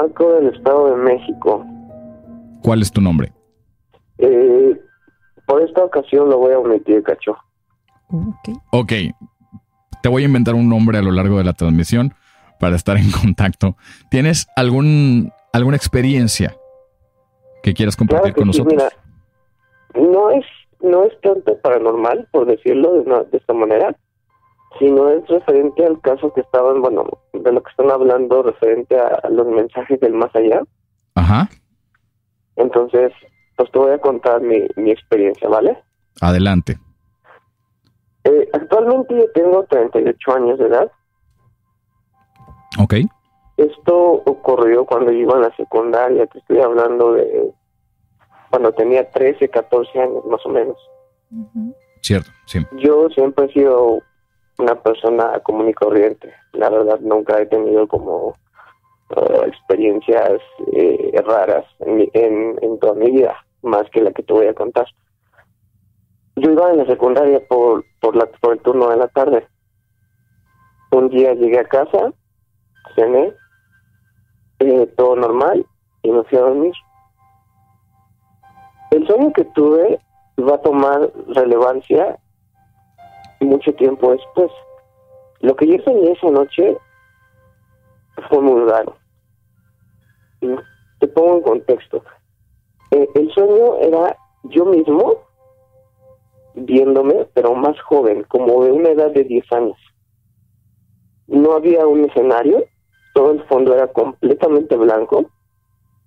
marco del Estado de México. ¿Cuál es tu nombre? Eh, por esta ocasión lo voy a omitir, cacho. Ok. Ok, te voy a inventar un nombre a lo largo de la transmisión para estar en contacto. ¿Tienes algún, alguna experiencia que quieras compartir Claro que con sí, nosotros? mira, no es no es tanto paranormal, por decirlo de, una- de esta manera, sino es referente al caso que estaban, bueno, de lo que están hablando referente a los mensajes del más allá. Ajá, Entonces, pues te voy a contar mi, mi experiencia, ¿vale? adelante. Eh, actualmente yo tengo 38 años de edad. Ok, Esto ocurrió cuando yo iba a la secundaria, te estoy hablando de cuando tenía 13, 14 años más o menos. cierto, sí. Yo siempre he sido una persona común y corriente. La verdad, nunca he tenido como eh, experiencias eh, raras en, en, en toda mi vida, más que la que te voy a contar. Yo iba en la secundaria por, por el turno de la tarde. Un día llegué a casa, cené, eh, todo normal, y me fui a dormir. El sueño que tuve va a tomar relevancia mucho tiempo después. Lo que yo soñé esa noche fue muy raro. Te pongo en contexto. Eh, el sueño era yo mismo viéndome, pero más joven, como de una edad de 10 años. No había un escenario, todo el fondo era completamente blanco.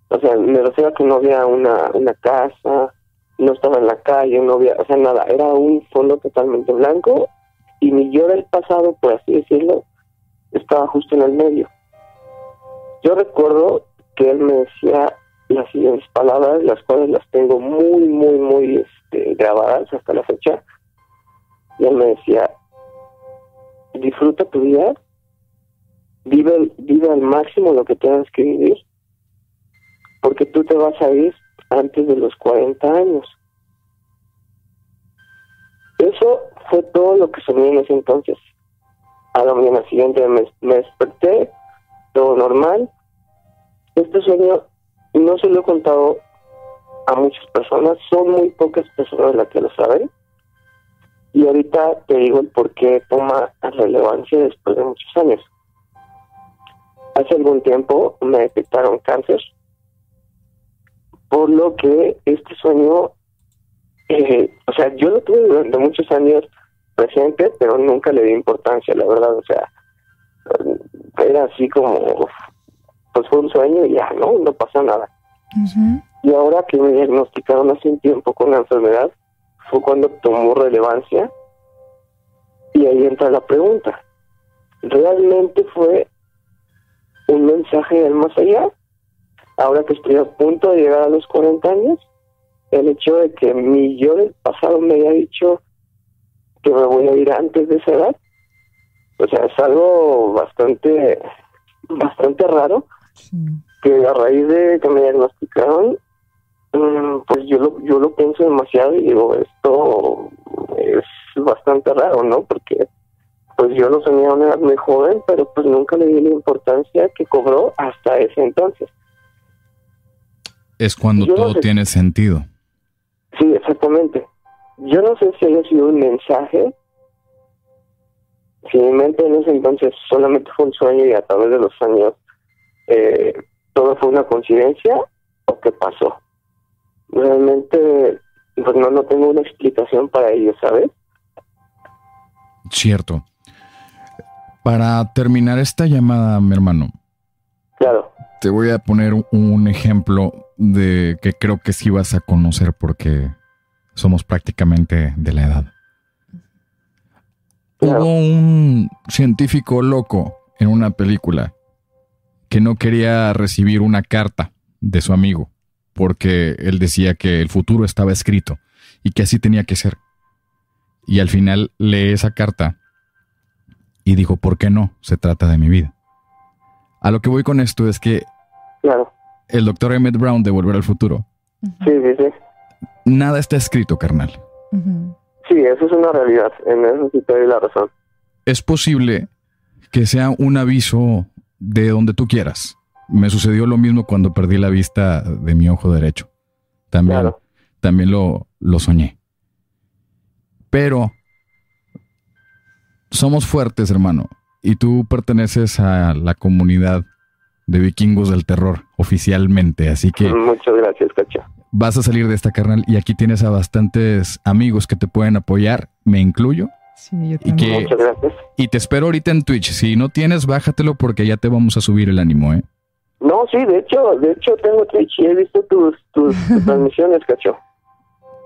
O sea, me refiero a que no había una, una casa, no estaba en la calle, no había, o sea, nada, era un fondo totalmente blanco y mi yo del pasado, por así decirlo, estaba justo en el medio. Yo recuerdo que él me decía las siguientes palabras, las cuales las tengo muy, muy, muy este, grabadas hasta la fecha. Y él me decía, disfruta tu vida, vive, vive al máximo lo que tengas que vivir, porque tú te vas a ir antes de los 40 años. Eso fue todo lo que soñé en ese entonces. A la mañana siguiente me, me desperté, todo normal. Este sueño no se lo he contado a muchas personas, son muy pocas personas las que lo saben. Y ahorita te digo el por qué toma relevancia después de muchos años. Hace algún tiempo me detectaron cáncer, por lo que este sueño, eh, o sea, yo lo tuve durante muchos años presente, pero nunca le di importancia, la verdad, o sea, era así como, pues fue un sueño y ya, ¿no? No pasa nada. Y ahora que me diagnosticaron hace un tiempo con la enfermedad, fue cuando tomó relevancia y ahí entra la pregunta. ¿Realmente fue un mensaje del más allá? Ahora que estoy a punto de llegar a los 40 años, el hecho de que mi yo del pasado me haya dicho que me voy a ir antes de esa edad, o sea, es algo bastante, bastante raro, que a raíz de que me diagnosticaron, mm, pues yo lo, yo lo pienso demasiado y digo, esto es bastante raro, ¿no? Porque pues yo lo soñé a una edad muy joven, pero pues nunca le di la importancia que cobró hasta ese entonces. Es cuando Yo no todo sé- tiene sentido. Sí, exactamente. Yo no sé si haya sido un mensaje. Si mi mente en ese entonces solamente fue un sueño y a través de los años eh, todo fue una coincidencia o qué pasó. Realmente, pues no, no tengo una explicación para ello, ¿sabes? Cierto. Para terminar esta llamada, mi hermano, Claro, te voy a poner un ejemplo de que creo que sí vas a conocer porque somos prácticamente de la edad. Claro. Hubo un científico loco en una película que no quería recibir una carta de su amigo porque él decía que el futuro estaba escrito y que así tenía que ser. Y al final lee esa carta y dijo, ¿por qué no? Se trata de mi vida. A lo que voy con esto es que claro. El doctor Emmett Brown de Volver al Futuro, Sí, sí, sí. nada está escrito, carnal. Sí, eso es una realidad. En eso sí te doy la razón. Es posible que sea un aviso de donde tú quieras. Me sucedió lo mismo cuando perdí la vista de mi ojo derecho. También, también lo, lo soñé. Pero somos fuertes, hermano. Y tú perteneces a la comunidad de vikingos del terror oficialmente. Así que... Muchas gracias, Cacho. Vas a salir de esta carnal y aquí tienes a bastantes amigos que te pueden apoyar, me incluyo. Sí, yo también. Muchas gracias. Y te espero ahorita en Twitch. Si no tienes, bájatelo porque ya te vamos a subir el ánimo, ¿eh? No, sí, de hecho, de hecho tengo Twitch y he visto tus, tus, transmisiones, Cacho.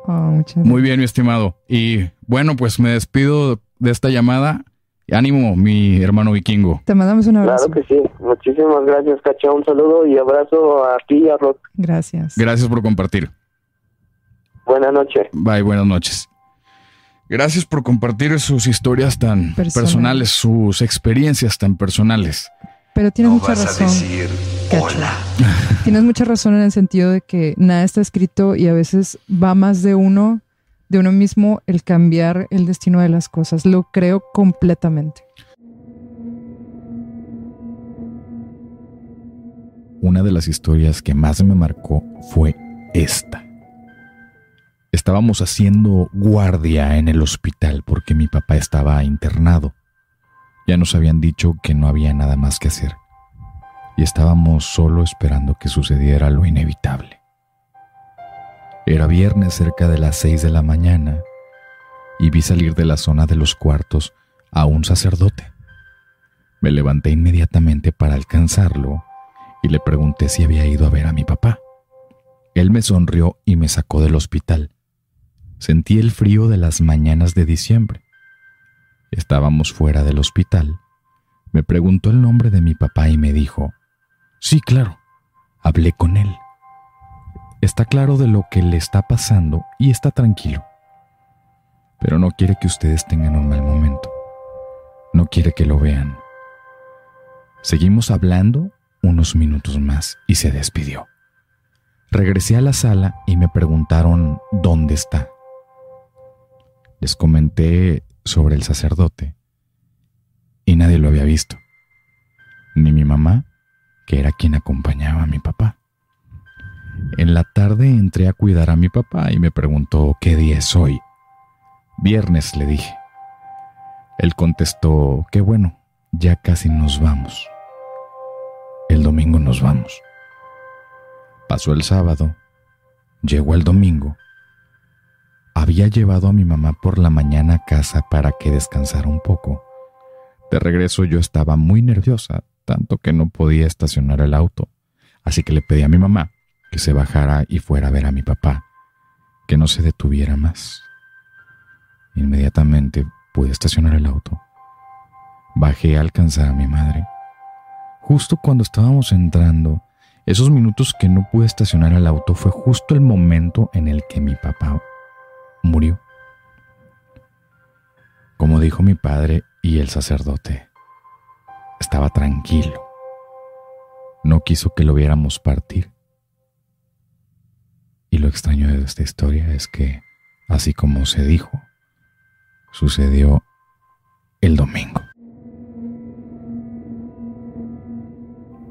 Oh, muchas Muy bien, mi estimado. Y bueno, pues me despido de esta llamada. Ánimo, mi hermano vikingo. Te mandamos un abrazo. Claro que sí. Muchísimas gracias, Cacho. Un saludo y abrazo a ti y a Rock. Gracias. Gracias por compartir. Buenas noches. Bye, buenas noches. Gracias por compartir sus historias tan Personales. personales, sus experiencias tan personales. Pero tienes mucha razón. Cacho. Tienes mucha razón en el sentido de que nada está escrito y a veces va más de uno, de uno mismo, el cambiar el destino de las cosas. Lo creo completamente. Una de las historias que más me marcó fue esta. Estábamos haciendo guardia en el hospital porque mi papá estaba internado. Ya nos habían dicho que no había nada más que hacer. Y estábamos solo esperando que sucediera lo inevitable. Era viernes cerca de las seis de la mañana y vi salir de la zona de los cuartos a un sacerdote. Me levanté inmediatamente para alcanzarlo y le pregunté si había ido a ver a mi papá. Él me sonrió y me sacó del hospital. Sentí el frío de las mañanas de diciembre. Estábamos fuera del hospital. Me preguntó el nombre de mi papá y me dijo, sí, claro, hablé con él. Está claro de lo que le está pasando y está tranquilo. Pero no quiere que ustedes tengan un mal momento. No quiere que lo vean. Seguimos hablando unos minutos más y se despidió. Regresé a la sala y me preguntaron dónde está. Les comenté sobre el sacerdote y nadie lo había visto, ni mi mamá, que era quien acompañaba a mi papá. En la tarde entré a cuidar a mi papá y me preguntó qué día es hoy. Viernes, le dije. Él contestó, qué bueno, ya casi nos vamos. El domingo nos vamos. Pasó el sábado, llegó el domingo. Había llevado a mi mamá por la mañana a casa para que descansara un poco. De regreso yo estaba muy nerviosa, tanto que no podía estacionar el auto, así que le pedí a mi mamá que se bajara y fuera a ver a mi papá, que no se detuviera más. Inmediatamente pude estacionar el auto. Bajé a alcanzar a mi madre. Justo cuando estábamos entrando, esos minutos que no pude estacionar el auto fue justo el momento en el que mi papá murió. Como dijo mi padre y el sacerdote, estaba tranquilo. No quiso que lo viéramos partir. Y lo extraño de esta historia es que, así como se dijo, sucedió el domingo.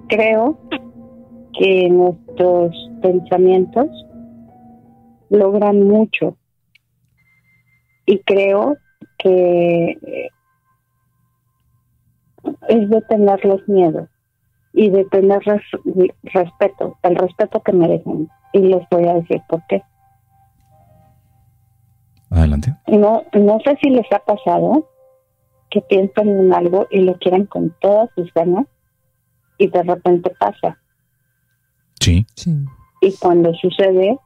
creo que nuestros pensamientos logran mucho y creo que es de tener los miedos y de tener res- respeto, el respeto que merecen. Y les voy a decir por qué. Adelante. No, no sé si les ha pasado que piensan en algo y lo quieren con todas sus ganas y de repente pasa. Sí, Sí. y cuando sucede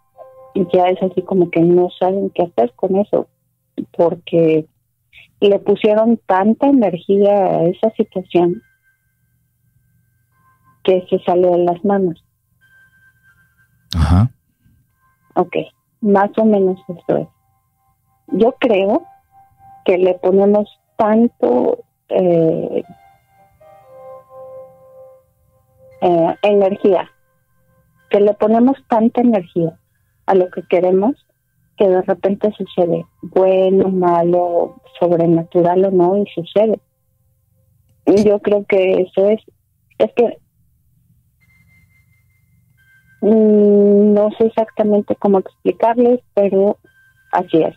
ya es así como que no saben qué hacer con eso porque le pusieron tanta energía a esa situación que se salió de las manos. ajá, Ok, más o menos esto es. Yo creo que le ponemos tanto eh, eh, energía, que le ponemos tanta energía a lo que queremos que de repente sucede, bueno, malo, sobrenatural o no, y sucede. Y yo creo que eso es, es que no sé exactamente cómo explicarles, pero así es.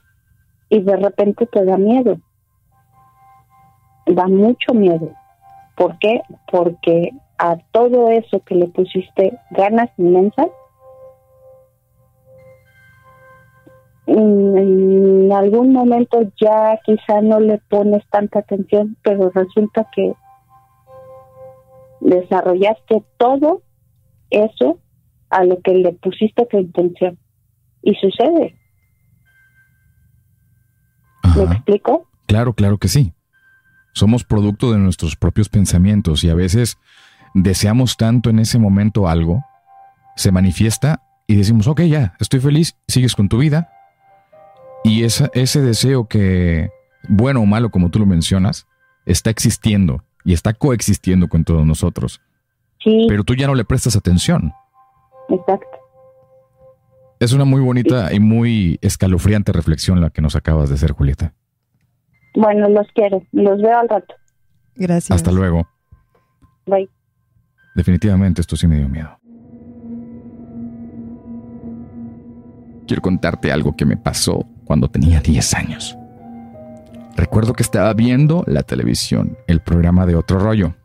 Y de repente te da miedo. Da mucho miedo. ¿Por qué? Porque a todo eso que le pusiste ganas inmensas, en algún momento ya quizá no le pones tanta atención, pero resulta que desarrollaste todo eso a lo que le pusiste tu intención. Y sucede. ¿Me explico? Claro, claro que sí. Somos producto de nuestros propios pensamientos y a veces deseamos tanto en ese momento algo, se manifiesta y decimos, ok, ya, estoy feliz, sigues con tu vida. Y esa, ese deseo que, bueno o malo, como tú lo mencionas, está existiendo y está coexistiendo con todos nosotros. Sí. Pero tú ya no le prestas atención. Exacto. Es una muy bonita y muy escalofriante reflexión la que nos acabas de hacer, Julieta. Bueno, los quiero. Los veo al rato. Gracias. Hasta luego. Bye. Definitivamente esto sí me dio miedo. Quiero contarte algo que me pasó cuando tenía 10 años. Recuerdo que estaba viendo la televisión, el programa de otro rollo.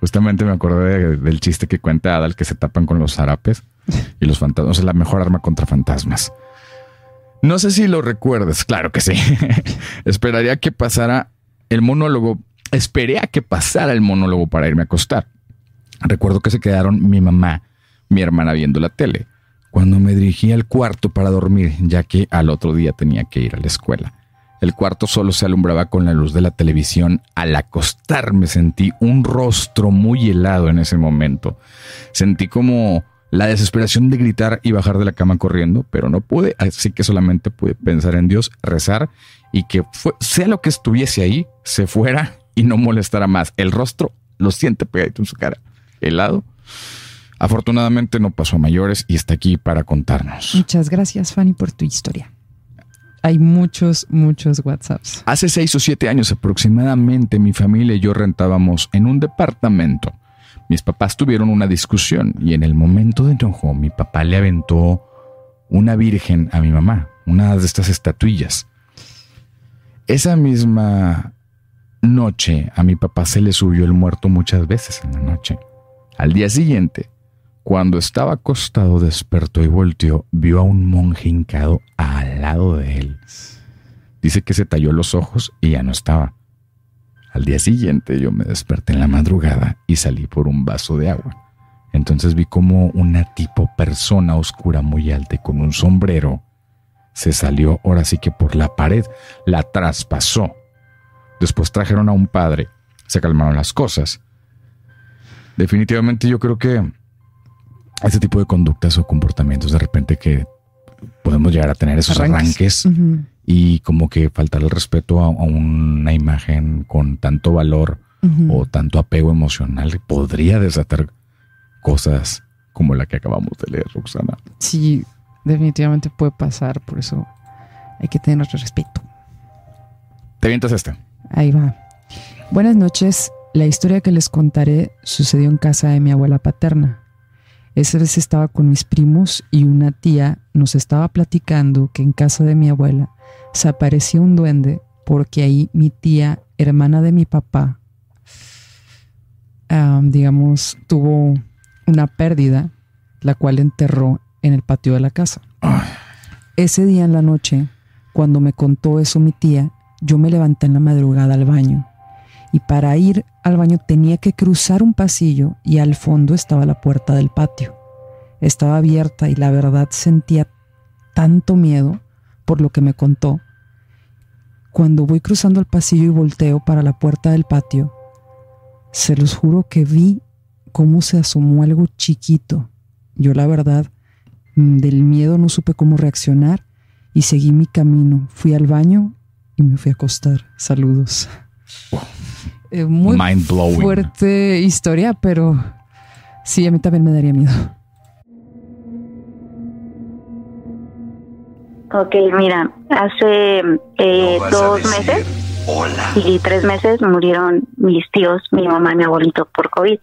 Justamente me acordé del chiste que cuenta Adal que se tapan con los zarapes y los fantasmas es la mejor arma contra fantasmas. No sé si lo recuerdas, claro que sí. Esperaría que pasara el monólogo. Esperé a que pasara el monólogo para irme a acostar. Recuerdo que se quedaron mi mamá, mi hermana viendo la tele, cuando me dirigí al cuarto para dormir, ya que al otro día tenía que ir a la escuela. El cuarto solo se alumbraba con la luz de la televisión. Al acostarme sentí un rostro muy helado en ese momento. Sentí como la desesperación de gritar y bajar de la cama corriendo, pero no pude, así que solamente pude pensar en Dios, rezar y que sea lo que estuviese ahí, se fuera y no molestara más. El rostro lo siente pegadito en su cara, helado. Afortunadamente no pasó a mayores y está aquí para contarnos. Muchas gracias, Fanny, por tu historia. Hay muchos, muchos WhatsApps. Hace seis o siete años aproximadamente, mi familia y yo rentábamos en un departamento mis papás tuvieron una discusión y en el momento de enojo mi papá le aventó una virgen a mi mamá, una de estas estatuillas. Esa misma noche a mi papá se le subió el muerto muchas veces en la noche. Al día siguiente, cuando estaba acostado, despertó y volteó, vio a un monje hincado al lado de él. Dice que se talló los ojos y ya no estaba. Al día siguiente yo me desperté en la madrugada y salí por un vaso de agua. Entonces vi como una tipo persona oscura muy alta y con un sombrero se salió ahora sí que por la pared, la traspasó. Después trajeron a un padre, se calmaron las cosas. Definitivamente yo creo que ese tipo de conductas o comportamientos de repente que podemos llegar a tener esos arranques, y como que faltar el respeto a, una imagen con tanto valor o tanto apego emocional podría desatar cosas como la que acabamos de leer, Roxana. Sí, definitivamente puede pasar, por eso hay que tener respeto. ¿Te vientas este? Ahí va. Buenas noches. La historia que les contaré sucedió en casa de mi abuela paterna. Esa vez estaba con mis primos y una tía nos estaba platicando que en casa de mi abuela se apareció un duende porque ahí mi tía, hermana de mi papá, digamos, tuvo una pérdida, la cual enterró en el patio de la casa. Ese día en la noche, cuando me contó eso mi tía, yo me levanté en la madrugada al baño para ir al baño tenía que cruzar un pasillo y al fondo estaba la puerta del patio. Estaba abierta y la verdad sentía tanto miedo por lo que me contó. Cuando voy cruzando el pasillo y volteo para la puerta del patio, se los juro que vi cómo se asomó algo chiquito. Yo la verdad, mm, del miedo no supe cómo reaccionar y seguí mi camino. Fui al baño y me fui a acostar. Saludos. Eh, muy fuerte historia, pero sí, a mí también me daría miedo. Ok, mira, hace eh, dos meses y tres meses murieron mis tíos, mi mamá y mi abuelito por COVID.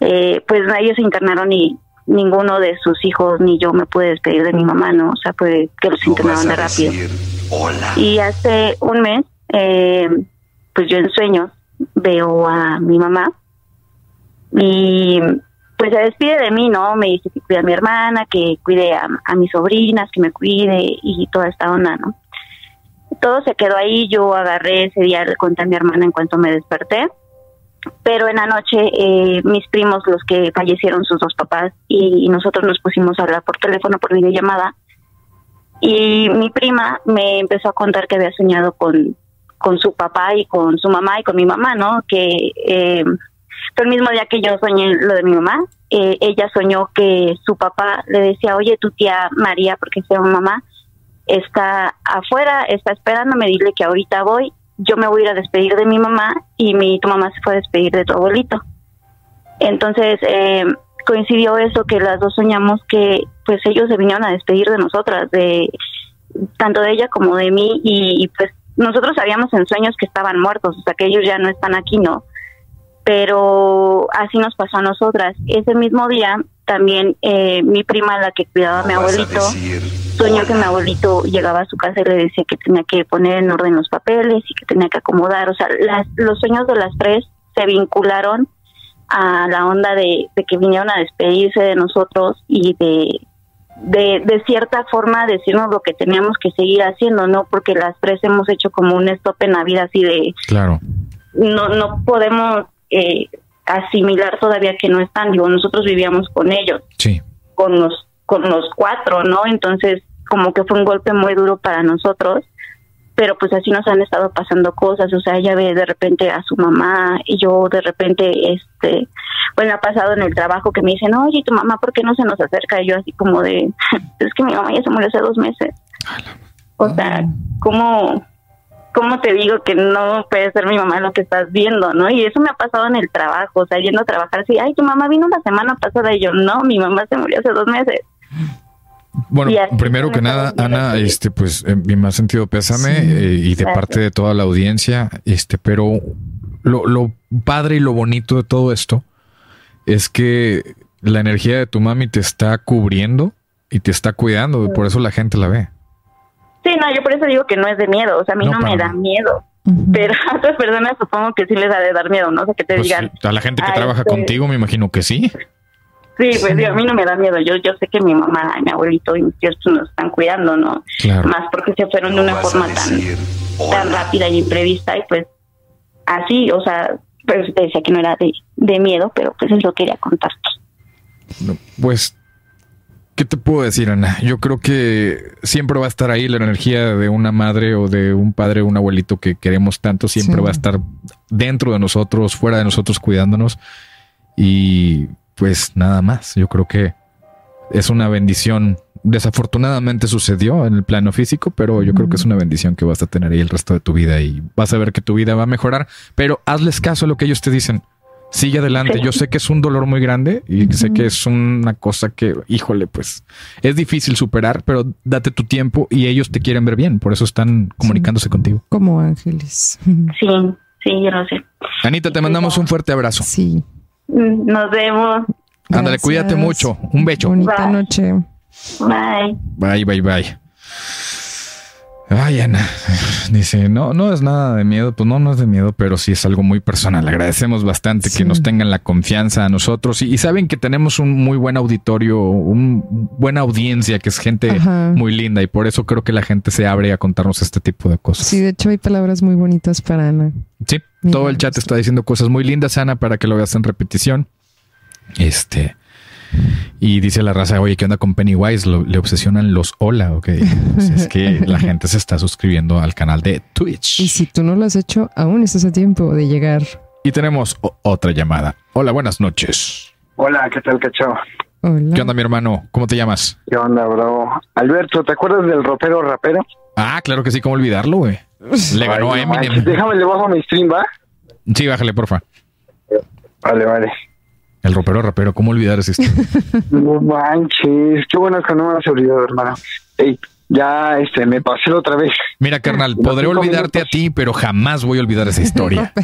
Eh, pues ellos se internaron y ninguno de sus hijos ni yo me pude despedir de mi mamá, ¿no? O sea, fue que los internaron de rápido. Y hace un mes, eh, pues yo en sueños veo a mi mamá y pues se despide de mí, ¿no? Me dice que cuide a mi hermana, que cuide a, a mis sobrinas, que me cuide y toda esta onda, ¿no? Todo se quedó ahí, yo agarré ese día, le conté a mi hermana en cuanto me desperté pero en la noche eh, mis primos, los que fallecieron sus dos papás, y, nosotros nos pusimos a hablar por teléfono, por videollamada, y mi prima me empezó a contar que había soñado con, con su papá y con su mamá y con mi mamá, ¿no? Que eh, el mismo día que yo soñé lo de mi mamá, eh, ella soñó que su papá le decía, oye, tu tía María, porque se llama mamá, está afuera, está esperándome, dile que ahorita voy yo me voy a ir a despedir de mi mamá y mi tu mamá se fue a despedir de tu abuelito. Entonces eh, coincidió eso que las dos soñamos que pues ellos se vinieron a despedir de nosotras, de tanto de ella como de mí y, pues nosotros sabíamos en sueños que estaban muertos, o sea que ellos ya no están aquí, ¿no? Pero así nos pasó a nosotras. Ese mismo día también eh, mi prima, la que cuidaba a mi abuelito, soñó que mi abuelito llegaba a su casa y le decía que tenía que poner en orden los papeles y que tenía que acomodar. O sea, las, los sueños de las tres se vincularon a la onda de, que vinieron a despedirse de nosotros y de, de, de cierta forma decirnos lo que teníamos que seguir haciendo, ¿no? Porque las tres hemos hecho como un stop en la vida así de... Claro. No, no podemos eh, asimilar todavía que no están. Digo, nosotros vivíamos con ellos. Sí. Con los, con los cuatro, ¿no? Entonces, como que fue un golpe muy duro para nosotros. Pero pues así nos han estado pasando cosas, o sea, ella ve de repente a su mamá y yo de repente, este, bueno, ha pasado en el trabajo que me dicen, oye, tu mamá, ¿por qué no se nos acerca? Y yo así como de, es que mi mamá ya se murió hace dos meses. O sea, ¿cómo, ¿cómo te digo que no puede ser mi mamá lo que estás viendo, no? Y eso me ha pasado en el trabajo, o sea, yendo a trabajar así, ay, tu mamá vino la semana pasada y yo, no, mi mamá se murió hace dos meses. Bueno, primero que nada, Ana, este, pues en mi más sentido pésame eh, y de parte de toda la audiencia, este, pero lo, lo padre y lo bonito de todo esto es que la energía de tu mami te está cubriendo y te está cuidando, por eso la gente la ve. Sí, no, yo por eso digo que no es de miedo, o sea, a mí no, me da miedo. Pero a otras personas supongo que sí les ha de dar miedo, ¿no? O sea, que te pues digan. A la gente que trabaja este contigo, me imagino que sí. Sí, pues a mí no me da miedo. Yo yo sé que mi mamá, mi abuelito y mis tíos pues, nos están cuidando, ¿no? Más porque se fueron de una forma tan, tan rápida y imprevista y pues así, o sea, pues te decía que no era de, de miedo, pero pues eso quería contarte. pues ¿Qué te puedo decir, Ana? Yo creo que siempre va a estar ahí la energía de una madre o de un padre o un abuelito que queremos tanto, siempre va a estar dentro de nosotros, fuera de nosotros, cuidándonos. Y pues nada más, yo creo que es una bendición. Desafortunadamente sucedió en el plano físico, pero yo creo que es una bendición que vas a tener ahí el resto de tu vida y vas a ver que tu vida va a mejorar. Pero hazles caso a lo que ellos te dicen sigue adelante. Yo sé que es un dolor muy grande y sé que es una cosa que, híjole, pues es difícil superar, pero date tu tiempo y ellos te quieren ver bien. Por eso están comunicándose contigo. Como ángeles. Sí, sí, yo lo sé. Anita, te mandamos un fuerte abrazo. Sí. Nos vemos. Ándale, cuídate mucho. Un beso. Bonita noche. Bye. Bye, bye, bye. Ay, Ana, dice, no, no es nada de miedo, pues no, no es de miedo, pero sí es algo muy personal. Agradecemos bastante que nos tengan la confianza a nosotros y, saben que tenemos un muy buen auditorio, una buena audiencia, que es gente muy linda y por eso creo que la gente se abre a contarnos este tipo de cosas. Sí, de hecho hay palabras muy bonitas para Ana. Sí, todo el chat está diciendo cosas muy lindas, Ana, para que lo veas en repetición. Este, y dice la raza, oye, ¿qué onda con Pennywise? le obsesionan los hola, ok. Pues es que la gente se está suscribiendo al canal de Twitch. Y si tú no lo has hecho, aún estás a tiempo de llegar. Y tenemos otra llamada. Hola, buenas noches. Hola, ¿qué tal, cacho? Hola. ¿Qué onda, mi hermano? ¿Cómo te llamas? ¿Qué onda, bro? Alberto, ¿te acuerdas del ropero rapero? Ah, claro que sí, ¿cómo olvidarlo, güey? Le ganó a Eminem. Déjame, le bajo mi stream, ¿va? Sí, bájale, porfa. Vale, vale. El ropero rapero, ¿cómo olvidar ese No manches, qué bueno que no me has olvidado, hermano. Ey, ya este, me pasé otra vez. Mira, carnal, podré olvidarte a ti, pero jamás voy a olvidar esa historia.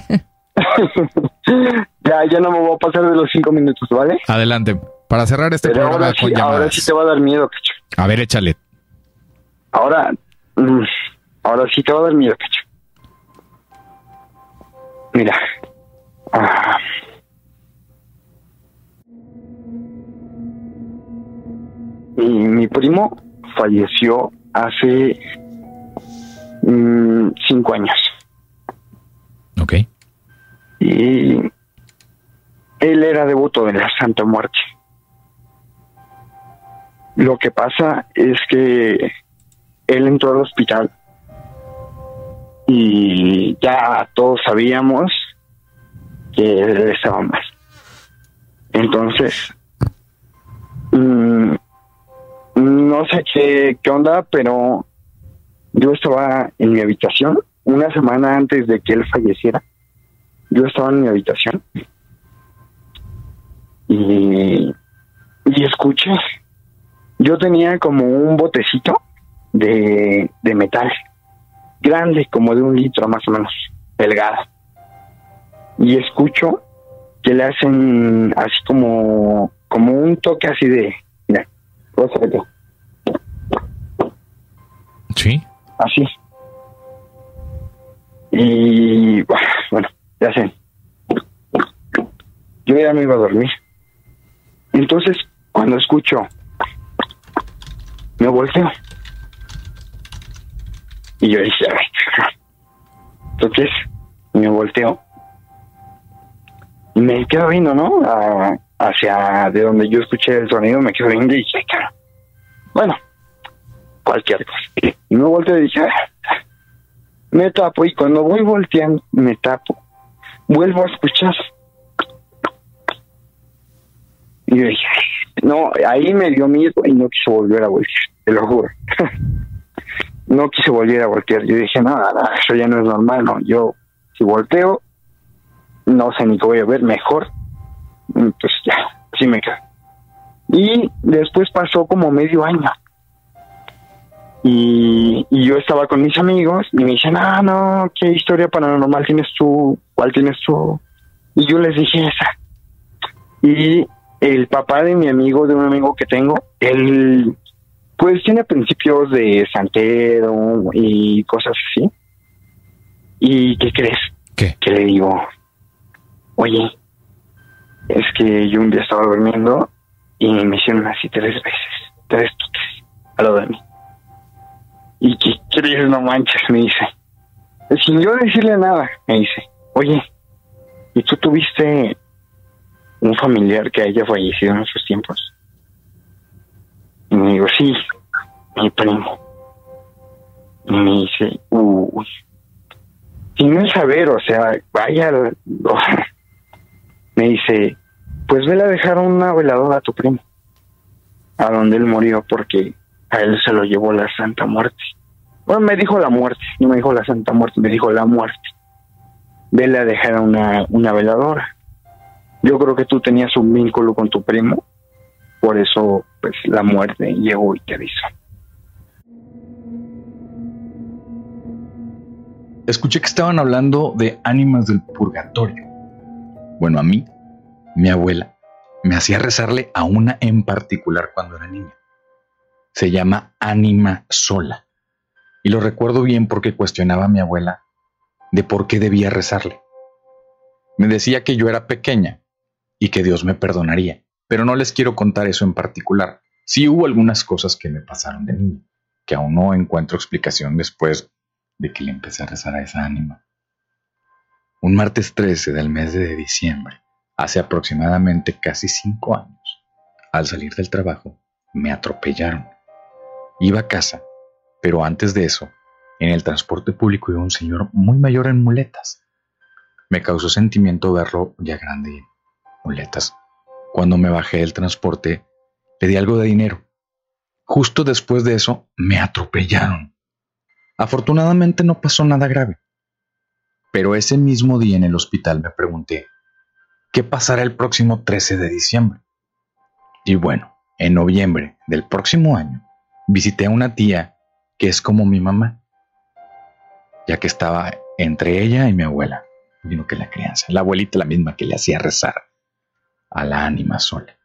ya, ya no me voy a pasar de los cinco minutos, ¿vale? Adelante. Para cerrar este Pero programa ahora con sí, ahora llamadas. sí te va a dar miedo, cacho. A ver, échale. Ahora, mm, ahora sí te va a dar miedo, cacho. Mira. Ah. Mi, mi primo falleció hace mm, cinco años. Ok. Y él era devoto de la Santa Muerte. Lo que pasa es que él entró al hospital y ya todos sabíamos que él estaba mal. Entonces, mm, no sé qué, qué onda, pero yo estaba en mi habitación una semana antes de que él falleciera. Yo estaba en mi habitación y, y escuché. Yo tenía como un botecito de, de metal, grande, como de un litro más o menos, delgado. Y escucho que le hacen así como, como un toque así de, mira, cosa de Sí. así. Y bueno, ya sé. Yo ya me iba a dormir. Entonces, cuando escucho, me volteo. Y yo dije, "Ay, cabrón". entonces, me volteo. Y me quedo viendo, ¿no? A- hacia de donde yo escuché el sonido, me quedo viendo y dije. Bueno, cualquier cosa. Y me volteo y dije, "Ah". me tapo y cuando voy volteando, me tapo, vuelvo a escuchar. Y yo dije, no, ahí me dio miedo y no quise volver a voltear, te lo juro. no quise volver a voltear. Yo dije, no, no, eso ya no es normal, no. Yo, si volteo, no sé ni qué voy a ver, mejor. Pues ya, así me quedo. Y después pasó como medio año. Y, y yo estaba con mis amigos y me dicen, ah, no, ¿qué historia paranormal tienes tú? ¿Cuál tienes tú? Y yo les dije esa. Y el papá de mi amigo, de un amigo que tengo, él pues tiene principios de santero y cosas así. ¿Y qué crees? ¿Qué? Que le digo, oye, es que yo un día estaba durmiendo y me hicieron así tres veces, tres toques al lado de mí. ¿Y qué crees? No manches, me dice. Sin yo decirle nada, me dice, oye, ¿y tú tuviste un familiar que haya fallecido en esos tiempos? Y me digo, sí, mi primo. Y me dice, uy, sin no saber, o sea, vaya, me dice, pues vela a dejar una veladora a tu primo, a donde él murió, porque a él se lo llevó la Santa Muerte. Bueno, me dijo la muerte, no me dijo la Santa Muerte, me dijo la muerte. Vele a dejar una, una veladora. Yo creo que tú tenías un vínculo con tu primo, por eso pues la muerte llegó y te avisó. Escuché que estaban hablando de ánimas del purgatorio. Bueno, a mí, mi abuela, me hacía rezarle a una en particular cuando era niña. Se llama ánima sola. Y lo recuerdo bien porque cuestionaba a mi abuela de por qué debía rezarle. Me decía que yo era pequeña y que Dios me perdonaría, pero no les quiero contar eso en particular. Sí hubo algunas cosas que me pasaron de niño, que aún no encuentro explicación después de que le empecé a rezar a esa ánima. Un martes 13 del mes de diciembre, hace aproximadamente casi cinco años, al salir del trabajo, me atropellaron. Iba a casa, pero antes de eso, en el transporte público iba un señor muy mayor en muletas. Me causó sentimiento verlo ya grande en muletas. Cuando me bajé del transporte, le di algo de dinero. Justo después de eso, me atropellaron. Afortunadamente no pasó nada grave. Pero ese mismo día en el hospital me pregunté, ¿qué pasará el próximo 13 de diciembre? Y bueno, en noviembre del próximo año, visité a una tía que es como mi mamá, ya que estaba entre ella y mi abuela, vino que la crianza, la abuelita la misma que le hacía rezar a la ánima sola.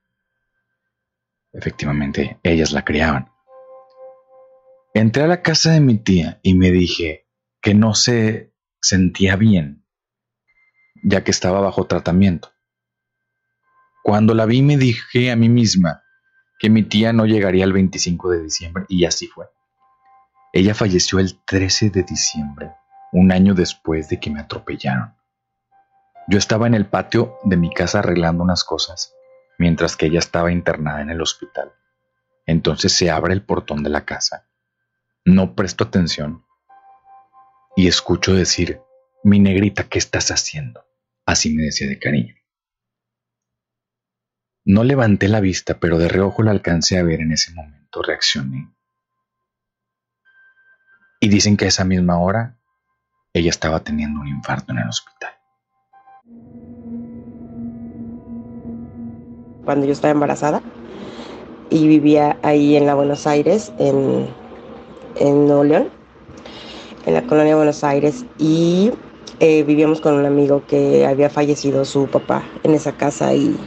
Efectivamente, ellas la criaban. Entré a la casa de mi tía y me dije que no se sentía bien, ya que estaba bajo tratamiento. Cuando la vi me dije a mí misma que mi tía no llegaría el 25 de diciembre y así fue. Ella falleció el 13 de diciembre, un año después de que me atropellaron. Yo estaba en el patio de mi casa arreglando unas cosas, mientras que ella estaba internada en el hospital. Entonces se abre el portón de la casa. No presto atención y escucho decir, mi negrita, ¿qué estás haciendo? Así me decía de cariño. No levanté la vista, pero de reojo la alcancé a ver en ese momento. Reaccioné y dicen que a esa misma hora ella estaba teniendo un infarto en el hospital. Cuando yo estaba embarazada y vivía ahí en la Buenos Aires, en, en Nuevo León, en la colonia Buenos Aires, y eh, vivíamos con un amigo que había fallecido su papá en esa casa y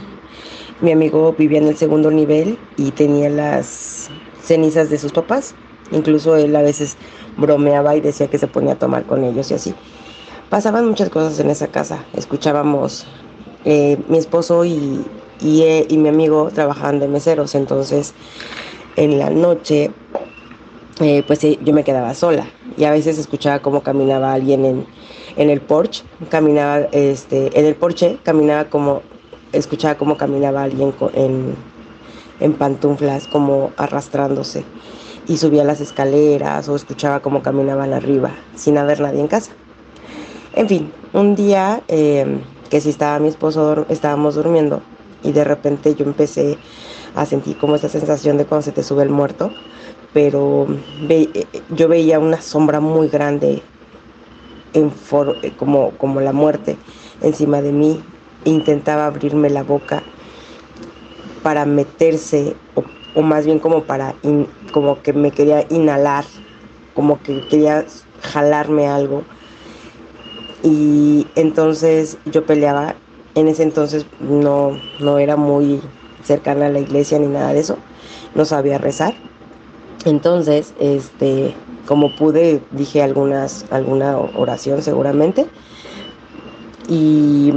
mi amigo vivía en el segundo nivel y tenía las cenizas de sus papás. Incluso él a veces bromeaba y decía que se ponía a tomar con ellos y así. Pasaban muchas cosas en esa casa. Escuchábamos, eh, mi esposo y, eh, y, mi amigo trabajaban de meseros, entonces en la noche eh, pues yo me quedaba sola y a veces escuchaba cómo caminaba alguien en, en el porche, caminaba este, en el porche, caminaba como, escuchaba cómo caminaba alguien en, en pantuflas, como arrastrándose y subía las escaleras o escuchaba cómo caminaban arriba sin haber nadie en casa. En fin, un día eh, que si estaba mi esposo, estábamos durmiendo y de repente yo empecé a sentir como esa sensación de cuando se te sube el muerto, pero eh, yo veía una sombra muy grande como, como la muerte encima de mí. Intentaba abrirme la boca para meterse o más bien como para, como que me quería inhalar, como que quería jalarme algo. Y entonces yo peleaba, en ese entonces no, no era muy cercana a la iglesia ni nada de eso, no sabía rezar. Entonces, este, como pude, dije algunas, alguna oración seguramente. Y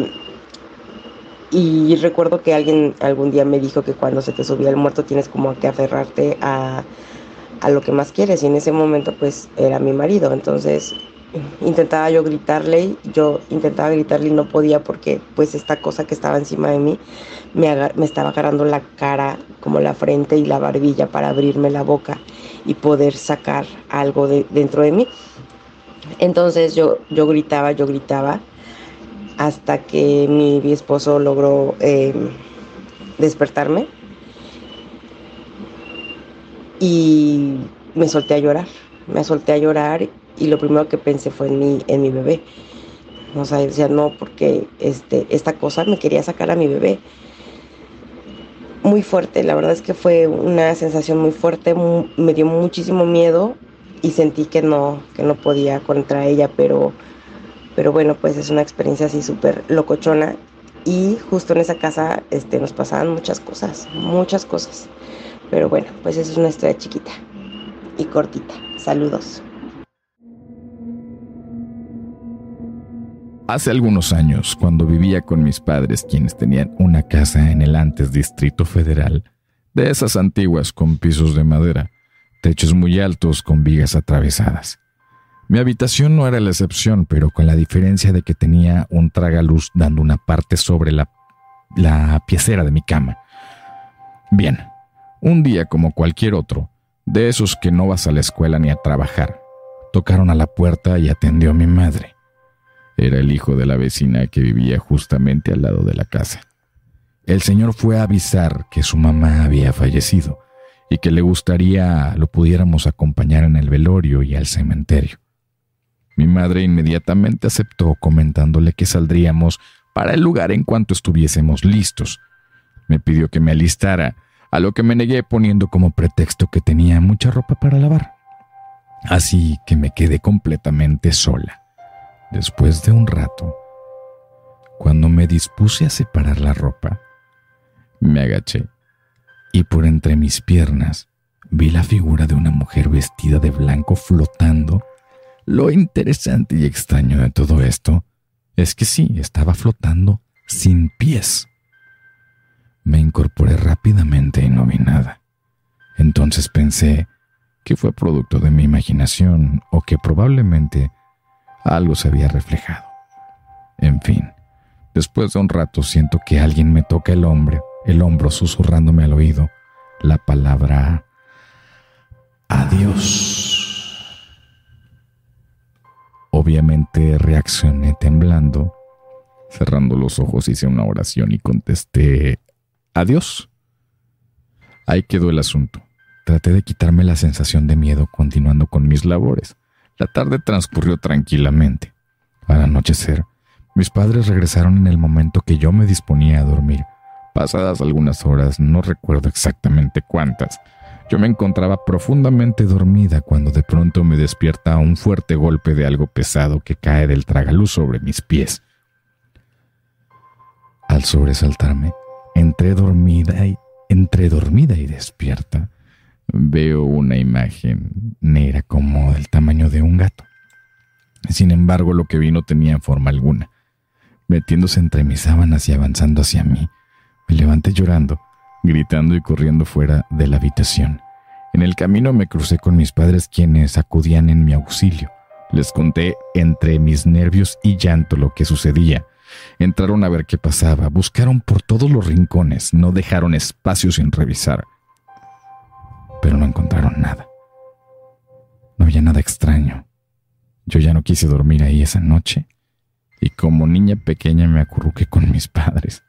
y recuerdo que alguien algún día me dijo que cuando se te subía el muerto tienes como que aferrarte a, a lo que más quieres. Y en ese momento pues era mi marido. Entonces intentaba yo gritarle, yo intentaba gritarle y no podía porque pues esta cosa que estaba encima de mí me, me estaba agarrando la cara, como la frente y la barbilla para abrirme la boca y poder sacar algo de, dentro de mí. Entonces yo, yo gritaba, yo gritaba hasta que mi, esposo logró em, despertarme y me solté a llorar, me solté a llorar y lo primero que pensé fue en mi, en mi bebé. O sea, decía, no, porque este, esta cosa me quería sacar a mi bebé. Muy fuerte, la verdad es que fue una sensación muy fuerte, me dio muchísimo miedo y sentí que no, que no podía contra ella, pero pero bueno, pues es una experiencia así súper locochona. Y justo en esa casa este, nos pasaban muchas cosas, muchas cosas. Pero bueno, pues es una historia chiquita y cortita. Saludos. Hace algunos años, cuando vivía con mis padres, quienes tenían una casa en el antes Distrito Federal, de esas antiguas con pisos de madera, techos muy altos con vigas atravesadas. Mi habitación no era la excepción, pero con la diferencia de que tenía un tragaluz dando una parte sobre la, la piecera de mi cama. Bien, un día como cualquier otro, de esos que no vas a la escuela ni a trabajar, tocaron a la puerta y atendió a mi madre. Era el hijo de la vecina que vivía justamente al lado de la casa. El señor fue a avisar que su mamá había fallecido y que le gustaría lo pudiéramos acompañar en el velorio y al cementerio. Mi madre inmediatamente aceptó comentándole que saldríamos para el lugar en cuanto estuviésemos listos. Me pidió que me alistara, a lo que me negué poniendo como pretexto que tenía mucha ropa para lavar. Así que me quedé completamente sola. Después de un rato, cuando me dispuse a separar la ropa, me agaché y por entre mis piernas vi la figura de una mujer vestida de blanco flotando. Lo interesante y extraño de todo esto es que sí, estaba flotando sin pies. Me incorporé rápidamente y no vi nada. Entonces pensé que fue producto de mi imaginación o que probablemente algo se había reflejado. En fin, después de un rato siento que alguien me toca el hombro, el hombro susurrándome al oído la palabra adiós. Obviamente reaccioné temblando. Cerrando los ojos hice una oración y contesté adiós. Ahí quedó el asunto. Traté de quitarme la sensación de miedo continuando con mis labores. La tarde transcurrió tranquilamente. Al anochecer, mis padres regresaron en el momento que yo me disponía a dormir. Pasadas algunas horas, no recuerdo exactamente cuántas, yo me encontraba profundamente dormida cuando de pronto me despierta un fuerte golpe de algo pesado que cae del tragaluz sobre mis pies. Al sobresaltarme, entré dormida y entre dormida y despierta, veo una imagen negra como del tamaño de un gato. Sin embargo, lo que vi no tenía forma alguna. Metiéndose entre mis sábanas y avanzando hacia mí, me levanté llorando, gritando y corriendo fuera de la habitación. En el camino me crucé con mis padres quienes acudían en mi auxilio. Les conté entre mis nervios y llanto lo que sucedía. Entraron a ver qué pasaba, buscaron por todos los rincones, no dejaron espacio sin revisar pero no encontraron nada. No había nada extraño. Yo ya no quise dormir ahí esa noche y como niña pequeña me acurruqué con mis padres.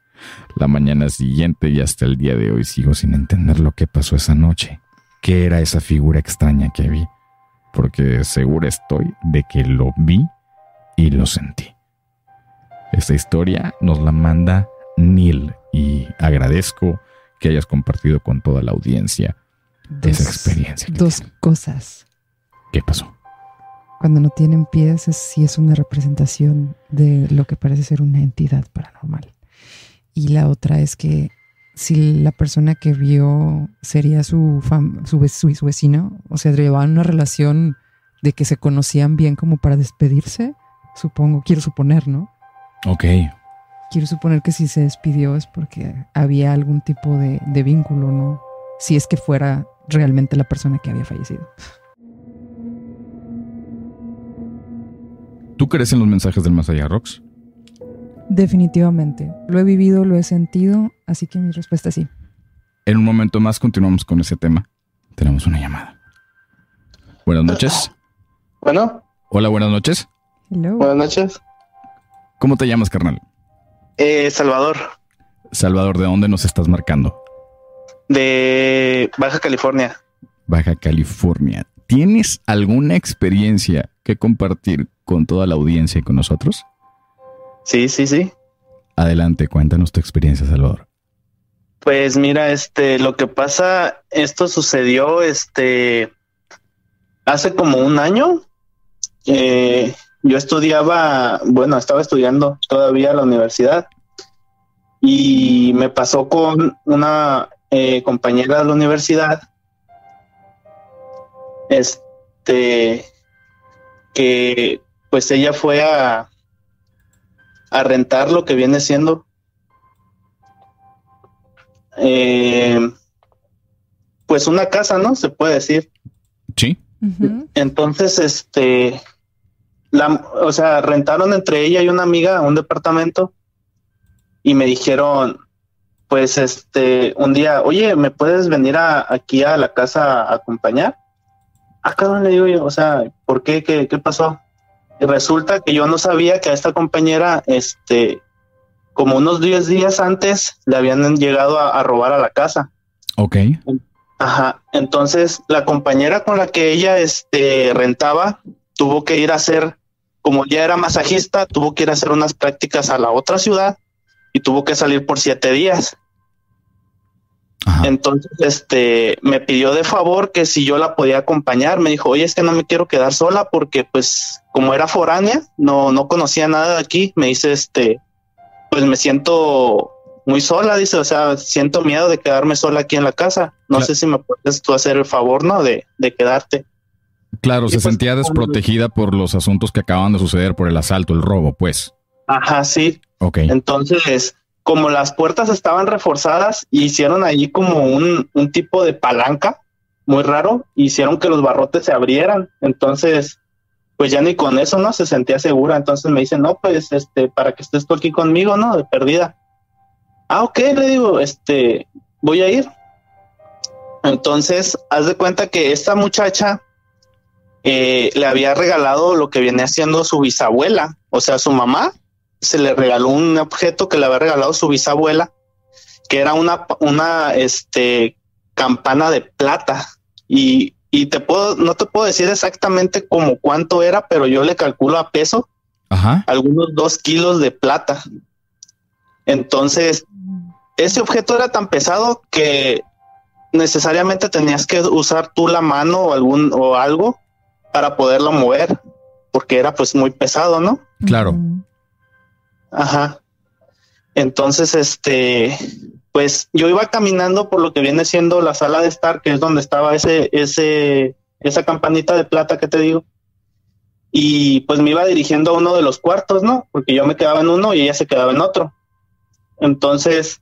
La mañana siguiente y hasta el día de hoy sigo sin entender lo que pasó esa noche. ¿Qué era esa figura extraña que vi? Porque segura estoy de que lo vi y lo sentí. Esta historia nos la manda Neil y agradezco que hayas compartido con toda la audiencia dos, esa experiencia. Dos cosas. ¿Qué pasó? Cuando no tienen pies, es, sí es una representación de lo que parece ser una entidad paranormal. Y la otra es que si la persona que vio sería su, su, su, vecino, o sea, llevaban una relación de que se conocían bien como para despedirse, supongo, quiero suponer, ¿no? Ok. Quiero suponer que si se despidió es porque había algún tipo de, de vínculo, ¿no? Si es que fuera realmente la persona que había fallecido. ¿Tú crees en los mensajes del más allá, Rox? Definitivamente. Lo he vivido, lo he sentido, así que mi respuesta es sí. En un momento más continuamos con ese tema. Tenemos una llamada. Buenas noches. Bueno. Hola, buenas noches. Buenas noches. ¿Cómo te llamas, carnal? Eh, Salvador. Salvador, ¿de dónde nos estás marcando? de Baja California. Baja California. ¿Tienes alguna experiencia que compartir con toda la audiencia y con nosotros? Sí, sí, sí. Adelante, cuéntanos tu experiencia, Salvador. Pues mira, este, lo que pasa, esto sucedió, este, hace como un año. Eh, yo estudiaba, bueno, estaba estudiando todavía la universidad y me pasó con una eh, compañera de la universidad, este, que pues ella fue a, a rentar lo que viene siendo eh, pues una casa, ¿no? Se puede decir. Sí. Entonces, este, la, o sea, rentaron entre ella y una amiga un departamento y me dijeron, pues este, un día, oye, ¿me puedes venir a, aquí a la casa a acompañar? Acá ah, le digo yo, o sea, ¿por qué? ¿Qué, qué pasó? Y resulta que yo no sabía que a esta compañera, este, como unos 10 días antes, le habían llegado a, robar a la casa. Ok. Ajá. Entonces, la compañera con la que ella este, rentaba tuvo que ir a hacer, como ya era masajista, tuvo que ir a hacer unas prácticas a la otra ciudad y tuvo que salir por siete días. Entonces, este, me pidió de favor que si yo la podía acompañar, me dijo, oye, es que no me quiero quedar sola porque, pues, como era foránea, no, no conocía nada de aquí, me dice, este, pues me siento muy sola, dice, o sea, siento miedo de quedarme sola aquí en la casa. No sé si me puedes tú hacer el favor, ¿no? De, de quedarte. Claro, se pues, sentía desprotegida por los asuntos que acaban de suceder, por el asalto, el robo, pues. Ajá, sí. Ok. Entonces, como las puertas estaban reforzadas, hicieron allí como un, un tipo de palanca muy raro, hicieron que los barrotes se abrieran. Entonces, pues ya ni con eso, ¿no? Se sentía segura. Entonces me dice, no, pues, este, para que estés tú aquí conmigo, ¿no? De perdida. Ah, ok, le digo, este, voy a ir. Entonces, haz de cuenta que esta muchacha eh, le había regalado lo que viene haciendo su bisabuela, o sea, su mamá se le regaló un objeto que le había regalado su bisabuela, que era una, una, este, campana de plata. Y, y te puedo, no te puedo decir exactamente como cuánto era, pero yo le calculo a peso algunos dos kilos de plata. Entonces, ese objeto era tan pesado que necesariamente tenías que usar tú la mano o algún o algo para poderlo mover, porque era pues muy pesado, ¿no? Claro. Ajá. Entonces, este, pues yo iba caminando por lo que viene siendo la sala de estar, que es donde estaba ese, ese, esa campanita de plata que te digo. Y pues me iba dirigiendo a uno de los cuartos, ¿no? Porque yo me quedaba en uno y ella se quedaba en otro. Entonces,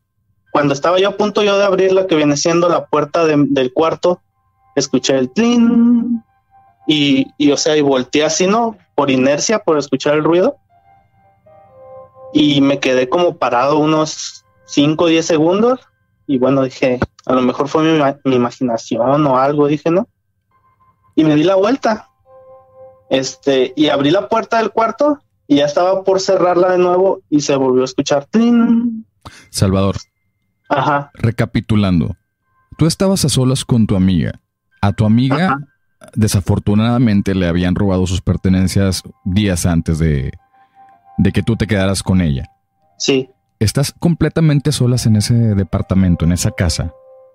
cuando estaba yo a punto yo de abrir lo que viene siendo la puerta del cuarto, escuché el tlin y, y, o sea, y volteé así, ¿no? Por inercia, por escuchar el ruido. Y me quedé como parado unos 5 o 10 segundos y bueno, dije, a lo mejor fue mi, imaginación o algo, dije, ¿no? Y me di la vuelta. Este, y abrí la puerta del cuarto y ya estaba por cerrarla de nuevo y se volvió a escuchar. Salvador. Ajá. Recapitulando, tú estabas a solas con tu amiga. A tu amiga, desafortunadamente, le habían robado sus pertenencias días antes de, de que tú te quedaras con ella. Sí estás completamente solas en ese departamento, en esa casa.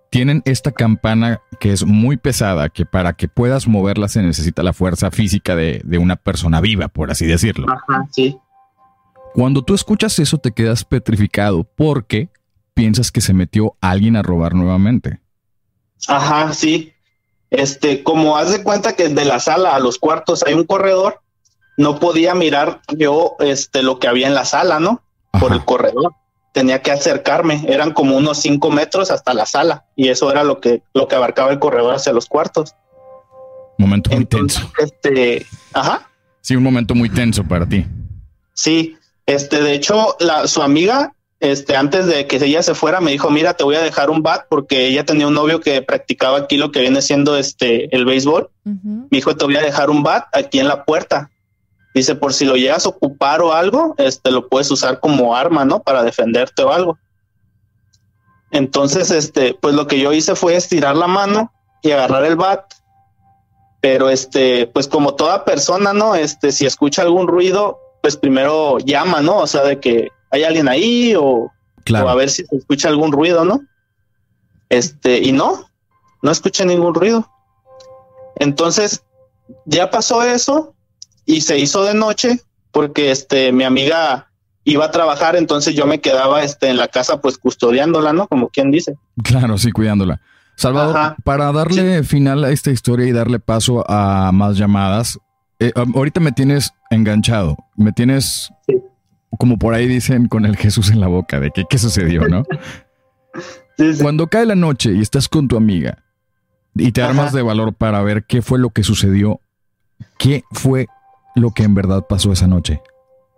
Tienen esta campana que es muy pesada, que para que puedas moverla se necesita la fuerza física de, una persona viva, por así decirlo. Ajá, sí. Cuando tú escuchas eso te quedas petrificado porque piensas que se metió alguien a robar nuevamente. Ajá, sí. Este, como haz de cuenta que de la sala a los cuartos hay un corredor, no podía mirar yo este lo que había en la sala, ¿no? por el corredor. Tenía que acercarme, eran como unos cinco metros hasta la sala y eso era lo que, lo que abarcaba el corredor hacia los cuartos. Momento muy tenso. Este, ajá. Sí, un momento muy tenso para ti. Sí, este, de hecho, la, su amiga, este, antes de que ella se fuera, me dijo, mira, te voy a dejar un bat porque ella tenía un novio que practicaba aquí lo que viene siendo este, el béisbol. Me dijo, te voy a dejar un bat aquí en la puerta Dice, por si lo llegas a ocupar o algo, este lo puedes usar como arma, ¿no? Para defenderte o algo. Entonces, este, pues lo que yo hice fue estirar la mano y agarrar el bat. Pero este, pues como toda persona, ¿no? Este, si escucha algún ruido, pues primero llama, ¿no? O sea, de que hay alguien ahí o, a ver si se escucha algún ruido, ¿no? Este, y no, no escuché ningún ruido. Entonces, ya pasó eso y se hizo de noche porque este mi amiga iba a trabajar, entonces yo me quedaba este en la casa pues custodiándola, ¿no? Como quien dice. Claro, sí, cuidándola. Salvador, para darle final a esta historia y darle paso a más llamadas, eh, ahorita me tienes enganchado, me tienes como por ahí dicen con el Jesús en la boca de que qué sucedió, ¿no? Cuando cae la noche y estás con tu amiga y te armas de valor para ver qué fue lo que sucedió, ¿qué fue lo que en verdad pasó esa noche?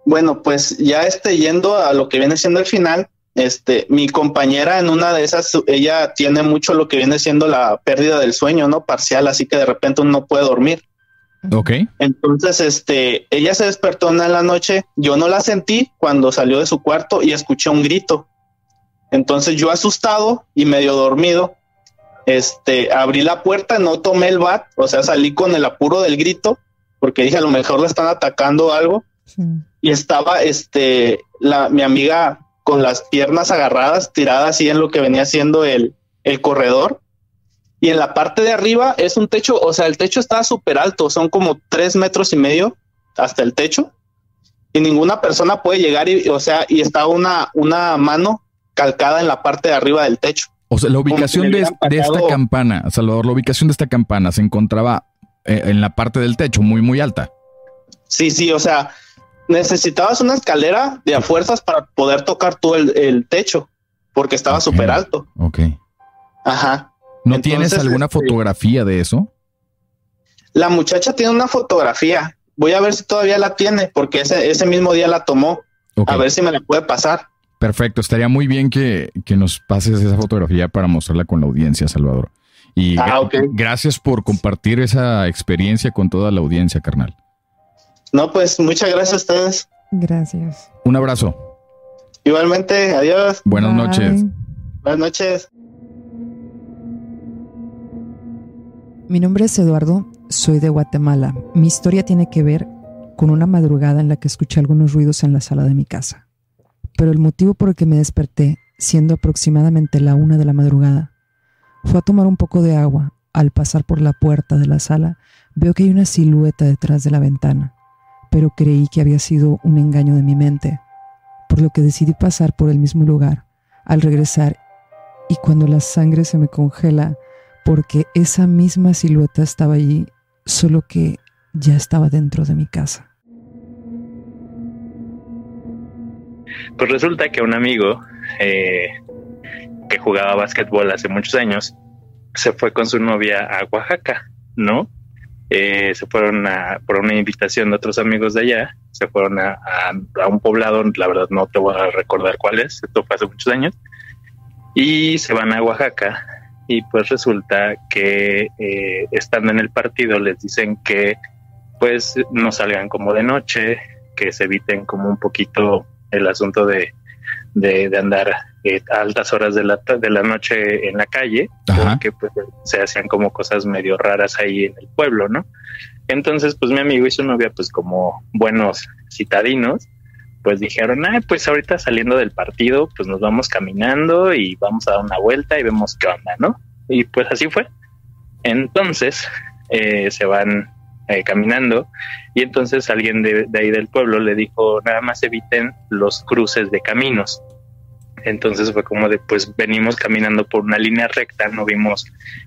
Bueno, pues ya este, yendo a lo que viene siendo el final, este, mi compañera en una de esas, ella tiene mucho lo que viene siendo la pérdida del sueño, ¿no? Parcial, así que de repente uno no puede dormir. Ok. Entonces, este, ella se despertó en la noche, yo no la sentí cuando salió de su cuarto y escuché un grito. Entonces yo asustado y medio dormido, este, abrí la puerta, no tomé el bat, o sea, salí con el apuro del grito porque dije a lo mejor le están atacando algo. Y estaba este la mi amiga con las piernas agarradas tiradas así en lo que venía siendo el, el corredor. Y en la parte de arriba es un techo o sea el techo está súper alto son como tres metros y medio hasta el techo. Y ninguna persona puede llegar y o sea y está una una mano calcada en la parte de arriba del techo. O sea, la ubicación de, esta campana, Salvador, la ubicación de esta campana se encontraba en la parte del techo, muy, muy alta. Sí, sí, o sea, necesitabas una escalera de a fuerzas para poder tocar todo el, techo, porque estaba súper alto. Ok. Ajá. ¿No tienes alguna este, fotografía de eso? La muchacha tiene una fotografía. Voy a ver si todavía la tiene, porque ese, ese mismo día la tomó. A ver si me la puede pasar. Perfecto, estaría muy bien que, nos pases esa fotografía para mostrarla con la audiencia, Salvador. Y ah, gracias por compartir esa experiencia con toda la audiencia, carnal. No, pues muchas gracias a ustedes. Gracias. Un abrazo. Igualmente, adiós. Buenas noches. Buenas noches. Mi nombre es Eduardo, soy de Guatemala. Mi historia tiene que ver con una madrugada en la que escuché algunos ruidos en la sala de mi casa pero el motivo por el que me desperté, siendo aproximadamente la una de la madrugada, fue a tomar un poco de agua. Al pasar por la puerta de la sala, veo que hay una silueta detrás de la ventana, pero creí que había sido un engaño de mi mente, por lo que decidí pasar por el mismo lugar. Al regresar, y cuando la sangre se me congela, porque esa misma silueta estaba allí, solo que ya estaba dentro de mi casa. Pues resulta que un amigo eh, que jugaba básquetbol hace muchos años se fue con su novia a Oaxaca, ¿no? Eh, se fueron a, por una invitación de otros amigos de allá, se fueron a, un poblado, la verdad no te voy a recordar cuál es, esto fue hace muchos años, y se van a Oaxaca y pues resulta que eh, estando en el partido les dicen que pues no salgan como de noche, que se eviten como un poquito el asunto de, de, andar eh, a altas horas de la, de la noche en la calle, porque pues, se hacían como cosas medio raras ahí en el pueblo, ¿no? Entonces, pues mi amigo y su novia, pues como buenos citadinos, pues dijeron, ah, pues ahorita saliendo del partido, pues nos vamos caminando y vamos a dar una vuelta y vemos qué onda, ¿no? Y pues así fue. Entonces, eh, se van eh, caminando y entonces alguien de, ahí del pueblo le dijo nada más eviten los cruces de caminos entonces fue como de pues venimos caminando por una línea recta no vimos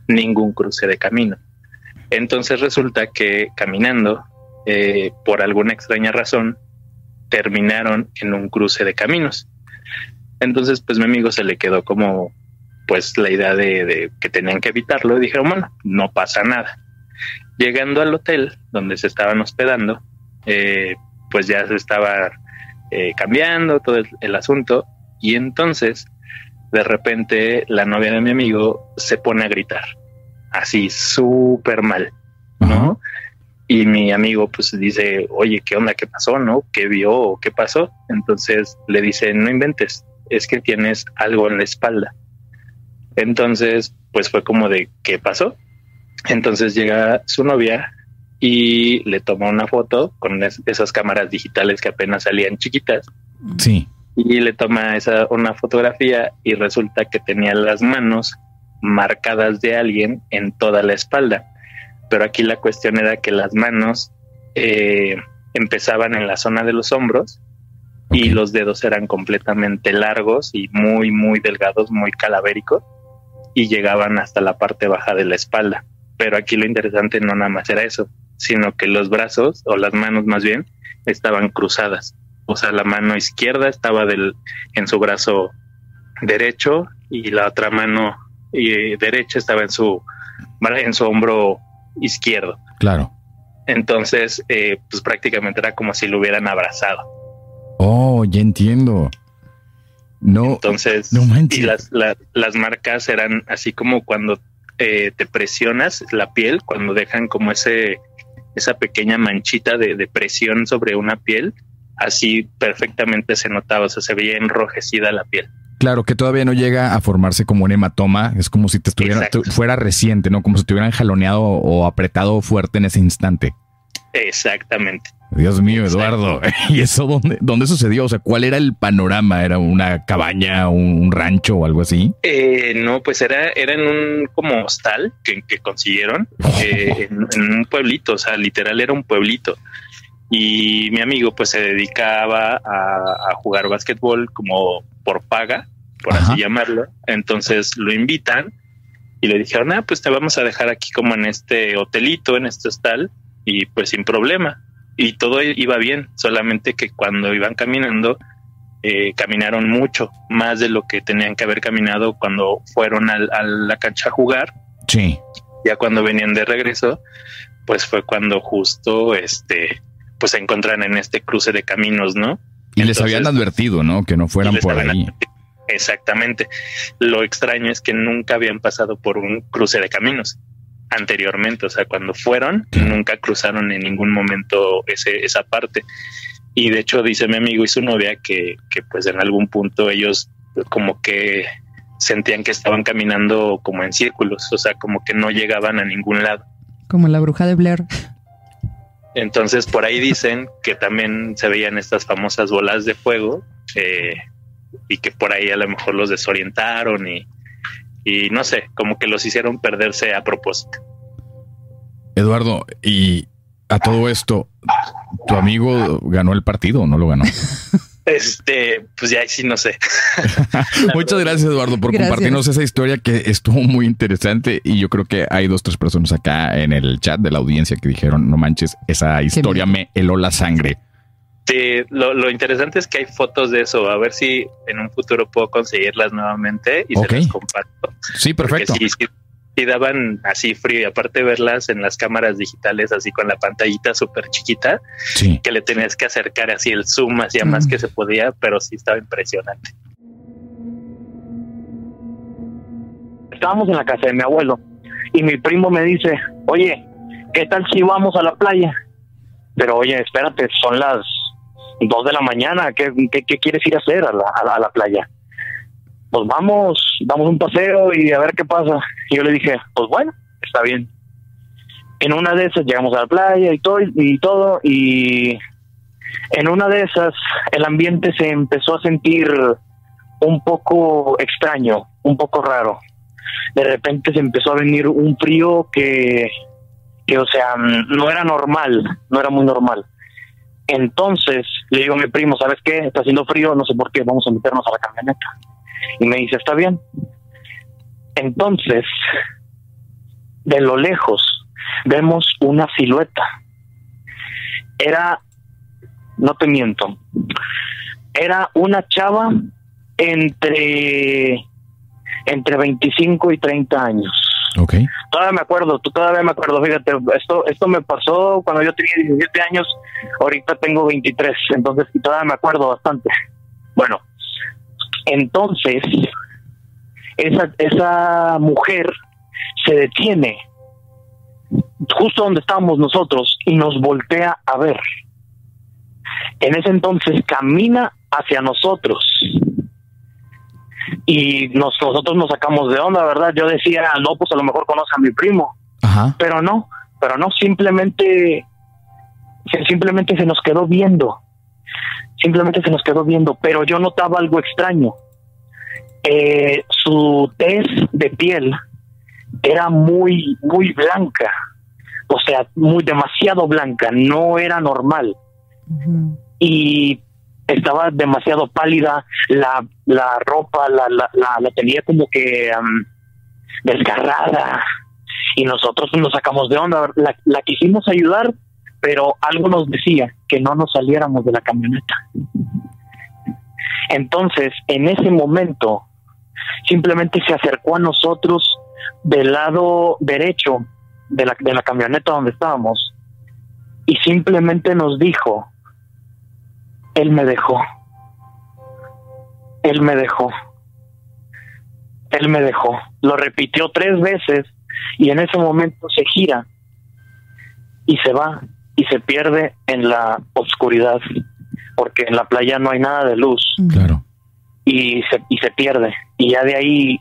ningún cruce de camino. Entonces resulta que caminando eh, por alguna extraña razón terminaron en un cruce de caminos. Entonces pues mi amigo se le quedó como pues la idea de, que tenían que evitarlo. Y dijeron bueno no pasa nada Llegando al hotel donde se estaban hospedando, eh, pues ya se estaba eh, cambiando todo el, asunto y entonces de repente la novia de mi amigo se pone a gritar, así súper mal, ¿no? Y mi amigo pues dice, oye, ¿qué onda? ¿Qué pasó? ¿No? ¿Qué vio? ¿O qué pasó? Entonces le dice, no inventes, es que tienes algo en la espalda. Entonces, pues fue como de, ¿qué pasó? Entonces llega su novia y le toma una foto con esas cámaras digitales que apenas salían chiquitas. Sí. Y le toma esa una fotografía y resulta que tenía las manos marcadas de alguien en toda la espalda. Pero aquí la cuestión era que las manos eh, empezaban en la zona de los hombros y los dedos eran completamente largos y muy, muy delgados, muy calavéricos y llegaban hasta la parte baja de la espalda. Pero aquí lo interesante no nada más era eso, sino que los brazos, o las manos más bien, estaban cruzadas. O sea, la mano izquierda estaba del, en su brazo derecho y la otra mano y, derecha estaba en su, en su hombro izquierdo. Claro. Entonces, eh, pues prácticamente era como si lo hubieran abrazado. Oh, ya entiendo. No. Entonces, no y las, las marcas eran así como cuando eh, te presionas la piel cuando dejan como ese esa pequeña manchita de, presión sobre una piel, así perfectamente se notaba, o sea, se veía enrojecida la piel. Claro, que todavía no llega a formarse como un hematoma, es como si te estuviera, fuera reciente, ¿no? Como si te hubieran jaloneado o apretado fuerte en ese instante. Exactamente. Dios mío, Eduardo. ¿Y eso dónde, dónde sucedió? O sea, ¿cuál era el panorama? ¿Era una cabaña, un, rancho o algo así? Eh, no, pues era, era en un como hostal que, consiguieron eh, en, un pueblito, o sea, literal era un pueblito. Y mi amigo pues se dedicaba a, jugar básquetbol como por paga por así llamarlo. Entonces lo invitan y le dijeron, ah, pues te vamos a dejar aquí como en este hotelito, en este hostal, y pues sin problema. Y todo iba bien, solamente que cuando iban caminando, eh, caminaron mucho, más de lo que tenían que haber caminado cuando fueron a la cancha a jugar. Sí. Ya cuando venían de regreso, pues fue cuando justo este pues se encuentran en este cruce de caminos, ¿no? Y les habían advertido, ¿no? Que no fueran por ahí. Exactamente. Lo extraño es que nunca habían pasado por un cruce de caminos anteriormente, o sea, cuando fueron, nunca cruzaron en ningún momento ese, esa parte. Y de hecho dice mi amigo y su novia que, que pues en algún punto ellos como que sentían que estaban caminando como en círculos, o sea, como que no llegaban a ningún lado. Como la bruja de Blair. Entonces por ahí dicen que también se veían estas famosas bolas de fuego eh, y que por ahí a lo mejor los desorientaron y, y no sé, como que los hicieron perderse a propósito. Eduardo, y a todo esto, ¿tu amigo ganó el partido o no lo ganó? Este, pues ya sí no sé. Muchas gracias, Eduardo, por compartirnos esa historia que estuvo muy interesante. Y yo creo que hay dos, tres personas acá en el chat de la audiencia que dijeron: No manches, esa historia me heló la sangre. Sí, lo, interesante es que hay fotos de eso. A ver si en un futuro puedo conseguirlas nuevamente y se las comparto. Sí, perfecto y daban así frío y aparte verlas en las cámaras digitales así con la pantallita súper chiquita que le tenías que acercar así el zoom hacía más que se podía pero sí estaba impresionante. Estábamos en la casa de mi abuelo y mi primo me dice oye qué tal si vamos a la playa pero oye espérate son las dos de la mañana qué, qué, quieres ir a hacer a la, a la playa pues vamos, damos un paseo y a ver qué pasa. Y yo le dije, pues bueno, está bien. En una de esas llegamos a la playa y todo, y todo, y en una de esas el ambiente se empezó a sentir un poco extraño, un poco raro. De repente se empezó a venir un frío que, que o sea, no era normal, no era muy normal. Entonces le digo a mi primo, ¿sabes qué? Está haciendo frío, no sé por qué, vamos a meternos a la camioneta. Y me dice, está bien. Entonces, de lo lejos, vemos una silueta. Era, no te miento, era una chava entre, entre 25 y 30 años. Okay. Todavía me acuerdo, tú todavía me acuerdo, fíjate, esto, esto me pasó cuando yo tenía 17 años, ahorita tengo 23, entonces todavía me acuerdo bastante. Bueno, entonces, esa, esa mujer se detiene justo donde estábamos nosotros y nos voltea a ver. En ese entonces camina hacia nosotros y nosotros nos sacamos de onda, ¿verdad? Yo decía, no, pues a lo mejor conoce a mi primo, pero no, pero no, simplemente, simplemente se nos quedó viendo simplemente se nos quedó viendo, pero yo notaba algo extraño. Eh, su tez de piel era muy, muy blanca, o sea, muy demasiado blanca, no era normal. Y estaba demasiado pálida, la, la ropa la, la, la, tenía como que desgarrada, y nosotros nos sacamos de onda, la, la quisimos ayudar, pero algo nos decía que no nos saliéramos de la camioneta. Entonces, en ese momento, simplemente se acercó a nosotros del lado derecho de la, de la camioneta donde estábamos y simplemente nos dijo, Él me dejó, Él me dejó, Él me dejó. Lo repitió tres veces y en ese momento se gira y se va y se pierde en la oscuridad, porque en la playa no hay nada de luz. Claro. Y se, y se pierde. Y ya de ahí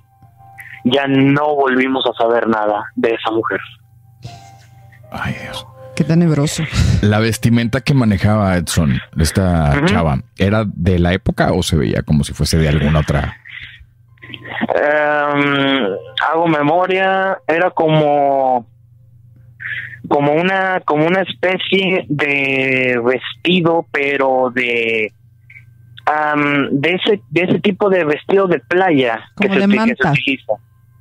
ya no volvimos a saber nada de esa mujer. Ay, Dios. Qué tenebroso. La vestimenta que manejaba Edson, esta chava, ¿era de la época o se veía como si fuese de alguna otra? Em, hago memoria, era como como una como una especie de vestido pero de am, de ese de ese tipo de vestido de playa que se, de que se manta. utiliza.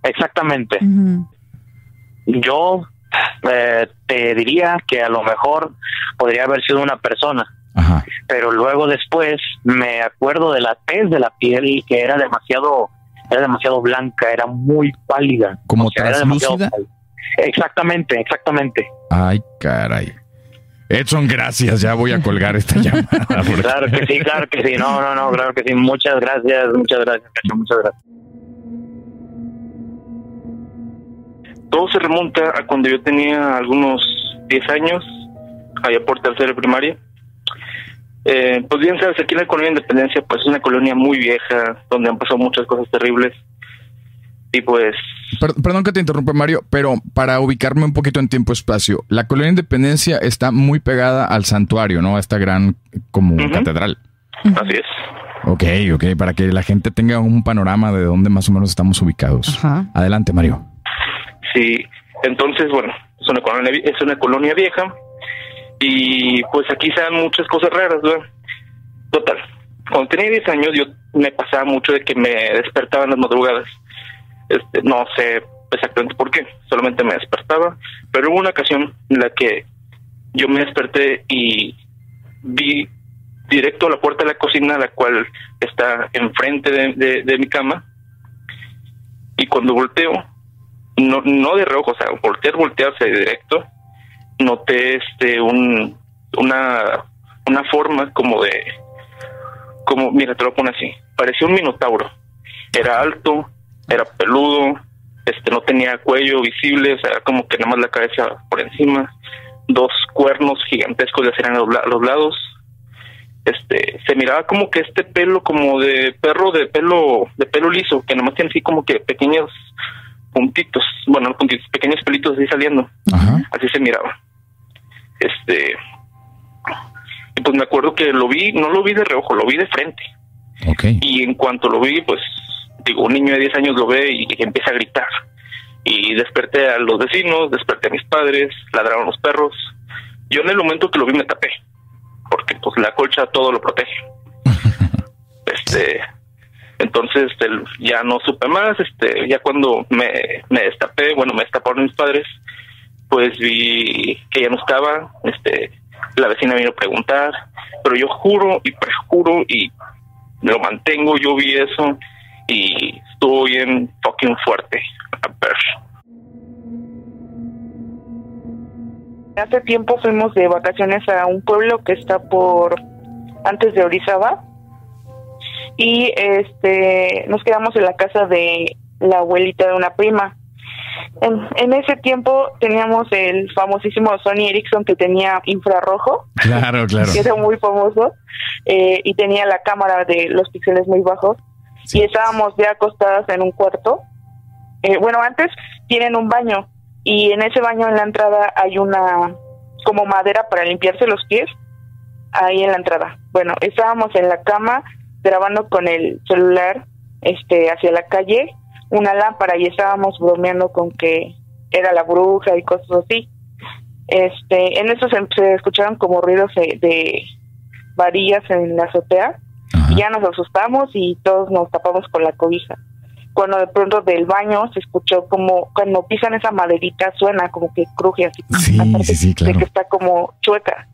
Exactamente. Yo eh, te diría que a lo mejor podría haber sido una persona, Ajá. pero luego después me acuerdo de la tez de la piel y que era demasiado era demasiado blanca, era muy pálida. ¿Como O sea, translúcida? Exactamente, exactamente. Ay, caray. Edson, gracias. Ya voy a colgar esta llamada. porque- Claro que sí, claro que sí. No, no, no, claro que sí. Muchas gracias, muchas gracias, Cacho, muchas gracias. Todo se remonta a cuando yo tenía algunos 10 años, allá por tercero de primaria. Eh, pues bien sabes, aquí en la colonia Independencia, pues es una colonia muy vieja, donde han pasado muchas cosas terribles. Y pues, perdón que te interrumpa, Mario, pero para ubicarme un poquito en tiempo-espacio, la colonia Independencia está muy pegada al santuario, ¿no? A esta gran como catedral. así es. Ok, ok, para que la gente tenga un panorama de dónde más o menos estamos ubicados. Ajá. Adelante, Mario. Sí, entonces, bueno, es una colonia, es una colonia vieja y pues aquí se dan muchas cosas raras, ¿verdad? Total, cuando tenía 10 años yo me pasaba mucho de que me despertaba en las madrugadas. Este, no sé exactamente por qué, solamente me despertaba, pero hubo una ocasión en la que yo me desperté y vi directo a la puerta de la cocina, la cual está enfrente de, mi cama, y cuando volteo, no, no de reojo, o sea, voltear, voltearse directo, noté este un una una forma como de como mira te lo pongo así, parecía un minotauro. Era alto, era peludo, este no tenía cuello visible, o sea, como que nada más la cabeza por encima, dos cuernos gigantescos le hacían a los, lados. Este, se miraba como que este pelo como de perro de pelo de pelo liso, que nomás tiene así como que pequeños puntitos, bueno, no puntitos, pequeños pelitos así saliendo. Ajá. Así se miraba. Este. Y pues me acuerdo que lo vi, no lo vi de reojo, lo vi de frente. Y en cuanto lo vi, pues, digo, un niño de 10 años lo ve y empieza a gritar. Y desperté a los vecinos, desperté a mis padres, ladraron los perros. Yo en el momento que lo vi me tapé, porque pues la colcha todo lo protege. este, entonces este, ya no supe más, este, ya cuando me, me destapé, bueno, me destaparon mis padres, pues vi que ya no estaba, este, la vecina vino a preguntar, pero yo juro y prejuro y lo mantengo, yo vi eso y estuvo bien fucking fuerte. A ver. Hace tiempo fuimos de vacaciones a un pueblo que está por antes de Orizaba y este nos quedamos en la casa de la abuelita de una prima. En, en ese tiempo teníamos el famosísimo Sony Ericsson que tenía infrarrojo, Claro, claro. que era muy famoso, eh, y tenía la cámara de los píxeles muy bajos. Y estábamos ya acostadas en un cuarto. Eh, bueno, antes tienen un baño y en ese baño en la entrada hay una como madera para limpiarse los pies ahí en la entrada. Bueno, estábamos en la cama grabando con el celular este hacia la calle una lámpara y estábamos bromeando con que era la bruja y cosas así. Este, en eso se, se escucharon como ruidos de, de varillas en la azotea ya nos asustamos y todos nos tapamos con la cobija. Cuando de pronto del baño se escuchó como cuando pisan esa maderita suena como que cruje así. Sí, De que está como chueca.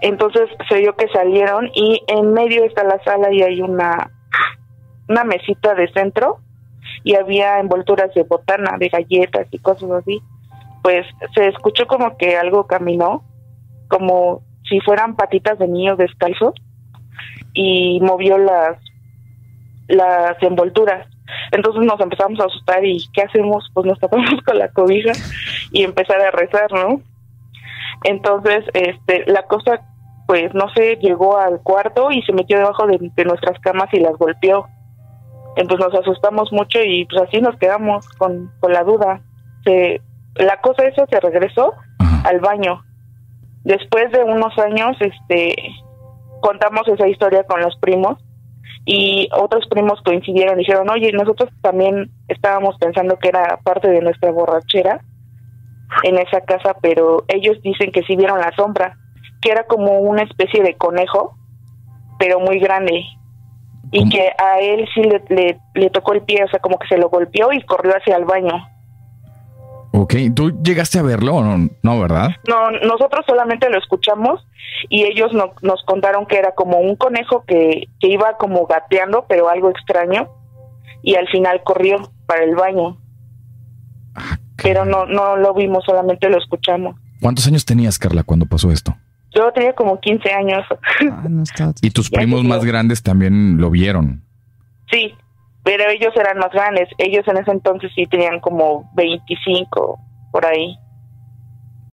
Entonces se vio que salieron y en medio está la sala y hay una una mesita de centro y había envolturas de botana, de galletas y cosas así. Pues se escuchó como que algo caminó, como si fueran patitas de niño descalzos y movió las las envolturas. Entonces nos empezamos a asustar y ¿qué hacemos? Pues nos tapamos con la cobija y empezar a rezar, ¿no? Entonces, este, la cosa, pues no sé, llegó al cuarto y se metió debajo de, de nuestras camas y las golpeó. Entonces nos asustamos mucho y pues así nos quedamos con, con la duda. Se, la cosa esa se regresó al baño. Después de unos años, este, contamos esa historia con los primos y otros primos coincidieron dijeron, oye, nosotros también estábamos pensando que era parte de nuestra borrachera en esa casa, pero ellos dicen que sí vieron la sombra, que era como una especie de conejo pero muy grande. Y que a él sí le, le, le tocó el pie, o sea, como que se lo golpeó y corrió hacia el baño. Ok, ¿tú llegaste a verlo o no? No, ¿verdad? No, nosotros solamente lo escuchamos y ellos no, nos contaron que era como un conejo que, que iba como gateando, pero algo extraño, y al final corrió para el baño. pero no, no lo vimos, solamente lo escuchamos. ¿Cuántos años tenías, Carla, cuando pasó esto? Yo tenía como 15 años. y tus primos más grandes también lo vieron. Sí, pero ellos eran más grandes. Ellos en ese entonces sí tenían como 25 por ahí.